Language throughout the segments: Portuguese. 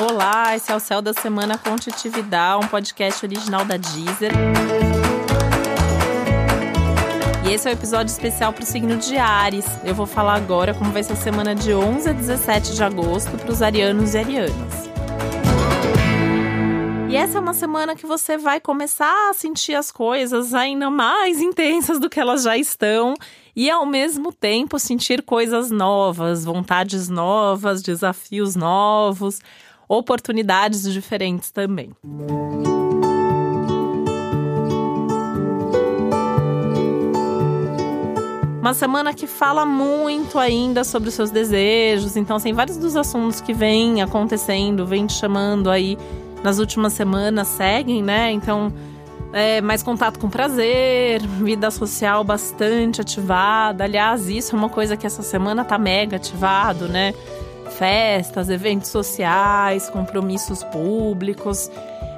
Olá, esse é o Céu da Semana com Titividade, um podcast original da Deezer. E esse é o um episódio especial para o signo de Ares. Eu vou falar agora como vai ser a semana de 11 a 17 de agosto para os arianos e arianas. E essa é uma semana que você vai começar a sentir as coisas ainda mais intensas do que elas já estão e ao mesmo tempo sentir coisas novas, vontades novas, desafios novos oportunidades diferentes também. Uma semana que fala muito ainda sobre os seus desejos, então tem assim, vários dos assuntos que vêm acontecendo, vêm te chamando aí nas últimas semanas, seguem, né? Então, é, mais contato com prazer, vida social bastante ativada. Aliás, isso é uma coisa que essa semana tá mega ativado, né? Festas, eventos sociais, compromissos públicos,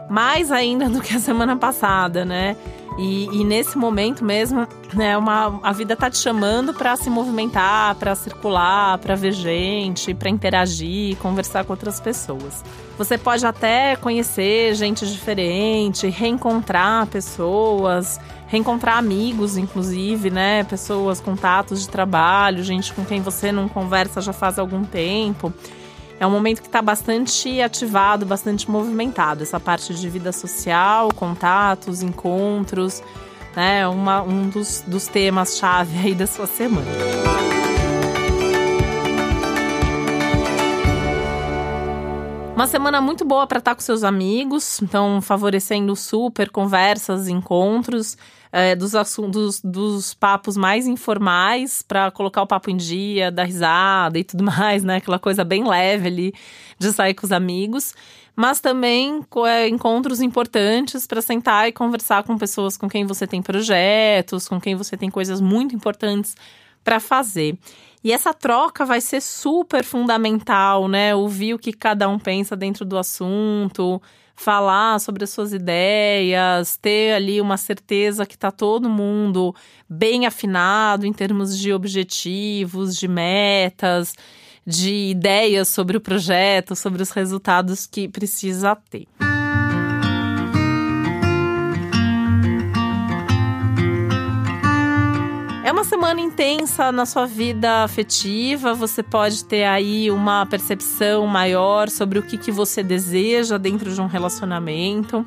mais ainda do que a semana passada, né? E, e nesse momento mesmo, né, uma, a vida tá te chamando para se movimentar, para circular, para ver gente, para interagir, conversar com outras pessoas. Você pode até conhecer gente diferente, reencontrar pessoas, reencontrar amigos, inclusive, né? Pessoas, contatos de trabalho, gente com quem você não conversa já faz algum tempo. É um momento que está bastante ativado, bastante movimentado. Essa parte de vida social, contatos, encontros, né? Uma, um dos, dos temas-chave aí da sua semana. Uma semana muito boa para estar com seus amigos, então favorecendo super conversas, encontros, é, dos assuntos, dos papos mais informais para colocar o papo em dia, dar risada e tudo mais, né? Aquela coisa bem leve ali de sair com os amigos. Mas também é, encontros importantes para sentar e conversar com pessoas com quem você tem projetos, com quem você tem coisas muito importantes para fazer. E essa troca vai ser super fundamental, né? Ouvir o que cada um pensa dentro do assunto, falar sobre as suas ideias, ter ali uma certeza que está todo mundo bem afinado em termos de objetivos, de metas, de ideias sobre o projeto, sobre os resultados que precisa ter. Semana intensa na sua vida afetiva, você pode ter aí uma percepção maior sobre o que, que você deseja dentro de um relacionamento.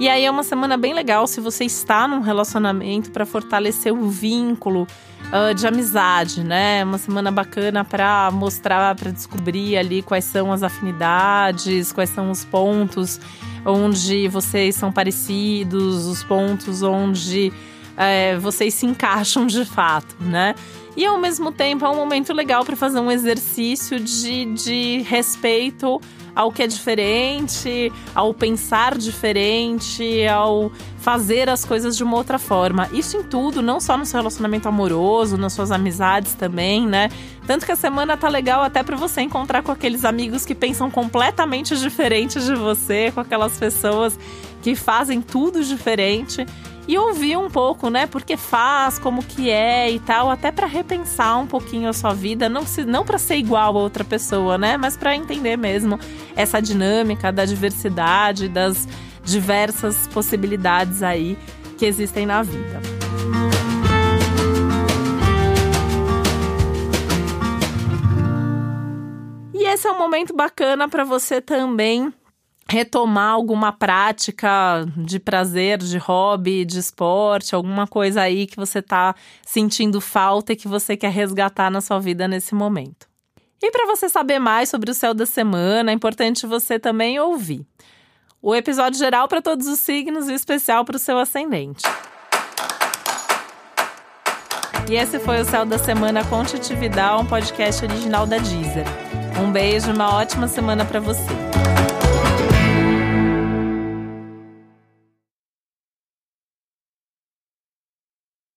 E aí é uma semana bem legal se você está num relacionamento para fortalecer o vínculo uh, de amizade, né? Uma semana bacana para mostrar, para descobrir ali quais são as afinidades, quais são os pontos onde vocês são parecidos, os pontos onde é, vocês se encaixam de fato, né? E ao mesmo tempo é um momento legal para fazer um exercício de, de respeito ao que é diferente, ao pensar diferente, ao fazer as coisas de uma outra forma. Isso em tudo, não só no seu relacionamento amoroso, nas suas amizades também, né? Tanto que a semana tá legal até para você encontrar com aqueles amigos que pensam completamente diferentes de você, com aquelas pessoas que fazem tudo diferente e ouvir um pouco, né? Porque faz, como que é e tal, até para repensar um pouquinho a sua vida, não se, não para ser igual a outra pessoa, né? Mas para entender mesmo essa dinâmica da diversidade, das diversas possibilidades aí que existem na vida. E esse é um momento bacana para você também retomar alguma prática de prazer, de hobby, de esporte, alguma coisa aí que você está sentindo falta e que você quer resgatar na sua vida nesse momento. E para você saber mais sobre o céu da semana, é importante você também ouvir o episódio geral para todos os signos e especial para o seu ascendente. E esse foi o Céu da Semana com Titividade, um podcast original da Deezer. Um beijo, uma ótima semana para você.